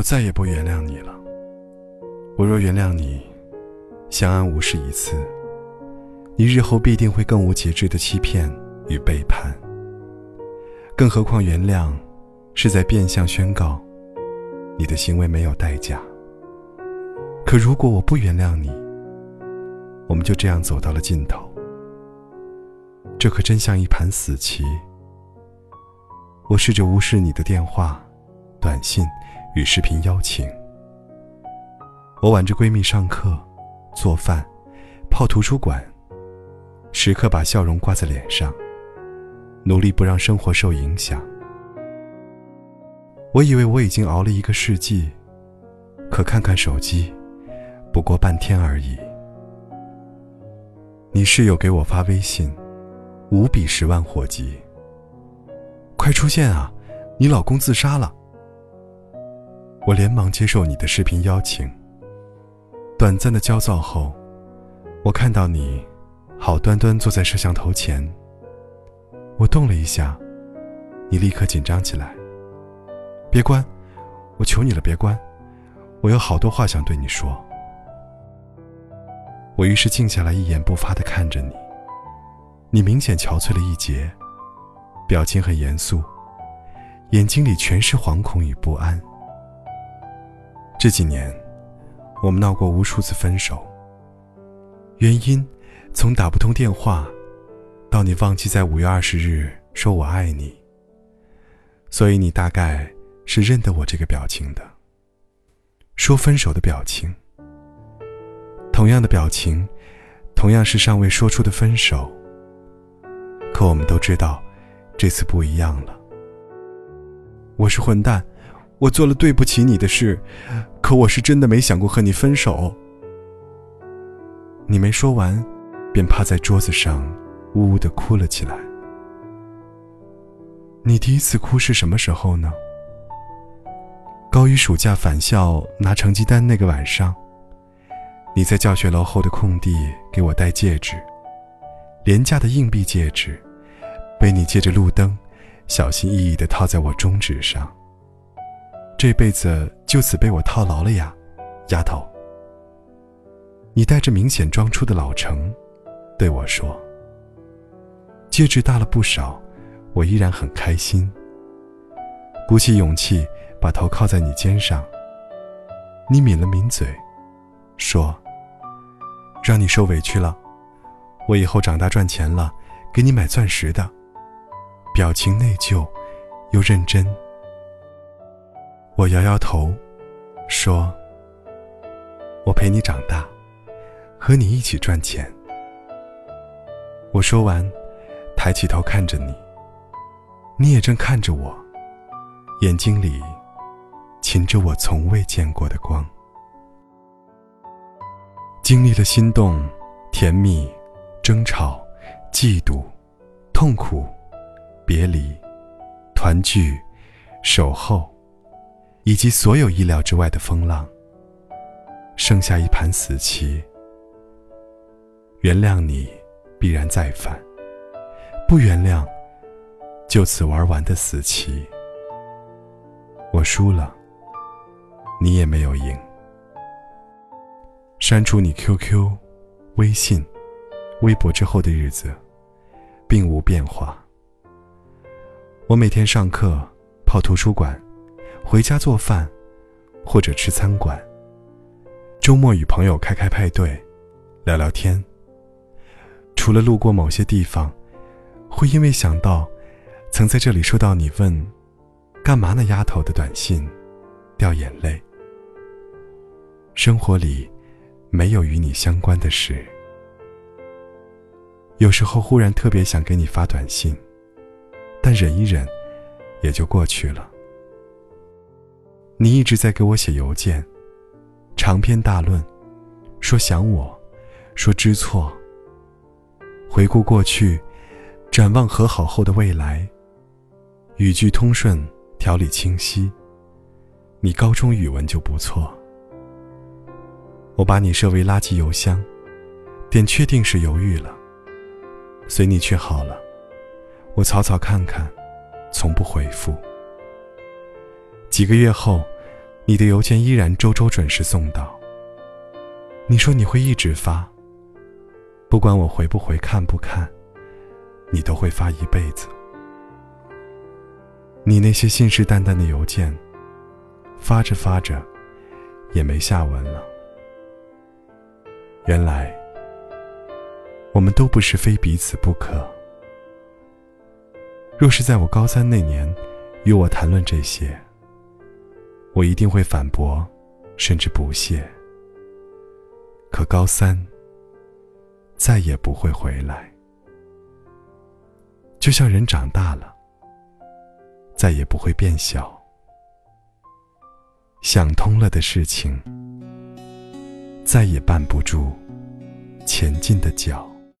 我再也不原谅你了。我若原谅你，相安无事一次，你日后必定会更无节制的欺骗与背叛。更何况原谅，是在变相宣告，你的行为没有代价。可如果我不原谅你，我们就这样走到了尽头。这可真像一盘死棋。我试着无视你的电话、短信与视频邀请。我挽着闺蜜上课、做饭、泡图书馆，时刻把笑容挂在脸上，努力不让生活受影响。我以为我已经熬了一个世纪，可看看手机，不过半天而已。你室友给我发微信。无比十万火急，快出现啊！你老公自杀了。我连忙接受你的视频邀请。短暂的焦躁后，我看到你好端端坐在摄像头前。我动了一下，你立刻紧张起来。别关，我求你了，别关，我有好多话想对你说。我于是静下来，一言不发的看着你。你明显憔悴了一截，表情很严肃，眼睛里全是惶恐与不安。这几年，我们闹过无数次分手。原因，从打不通电话，到你忘记在五月二十日说我爱你。所以你大概是认得我这个表情的，说分手的表情。同样的表情，同样是尚未说出的分手。可我们都知道，这次不一样了。我是混蛋，我做了对不起你的事，可我是真的没想过和你分手。你没说完，便趴在桌子上，呜呜的哭了起来。你第一次哭是什么时候呢？高一暑假返校拿成绩单那个晚上，你在教学楼后的空地给我戴戒指，廉价的硬币戒指。被你借着路灯，小心翼翼地套在我中指上。这辈子就此被我套牢了呀，丫头。你带着明显装出的老成，对我说：“戒指大了不少，我依然很开心。”鼓起勇气把头靠在你肩上，你抿了抿嘴，说：“让你受委屈了，我以后长大赚钱了，给你买钻石的。”表情内疚，又认真。我摇摇头，说：“我陪你长大，和你一起赚钱。”我说完，抬起头看着你，你也正看着我，眼睛里噙着我从未见过的光。经历了心动、甜蜜、争吵、嫉妒、痛苦。别离、团聚、守候，以及所有意料之外的风浪，剩下一盘死棋。原谅你，必然再犯；不原谅，就此玩完的死棋。我输了，你也没有赢。删除你 QQ、微信、微博之后的日子，并无变化。我每天上课、泡图书馆、回家做饭，或者吃餐馆。周末与朋友开开派对，聊聊天。除了路过某些地方，会因为想到曾在这里收到你问“干嘛呢，丫头”的短信，掉眼泪。生活里没有与你相关的事。有时候忽然特别想给你发短信。但忍一忍，也就过去了。你一直在给我写邮件，长篇大论，说想我，说知错。回顾过去，展望和好后的未来。语句通顺，条理清晰。你高中语文就不错。我把你设为垃圾邮箱，点确定时犹豫了，随你去好了。我草草看看，从不回复。几个月后，你的邮件依然周周准时送到。你说你会一直发，不管我回不回、看不看，你都会发一辈子。你那些信誓旦旦的邮件，发着发着，也没下文了。原来，我们都不是非彼此不可。若是在我高三那年，与我谈论这些，我一定会反驳，甚至不屑。可高三再也不会回来，就像人长大了，再也不会变小。想通了的事情，再也绊不住前进的脚。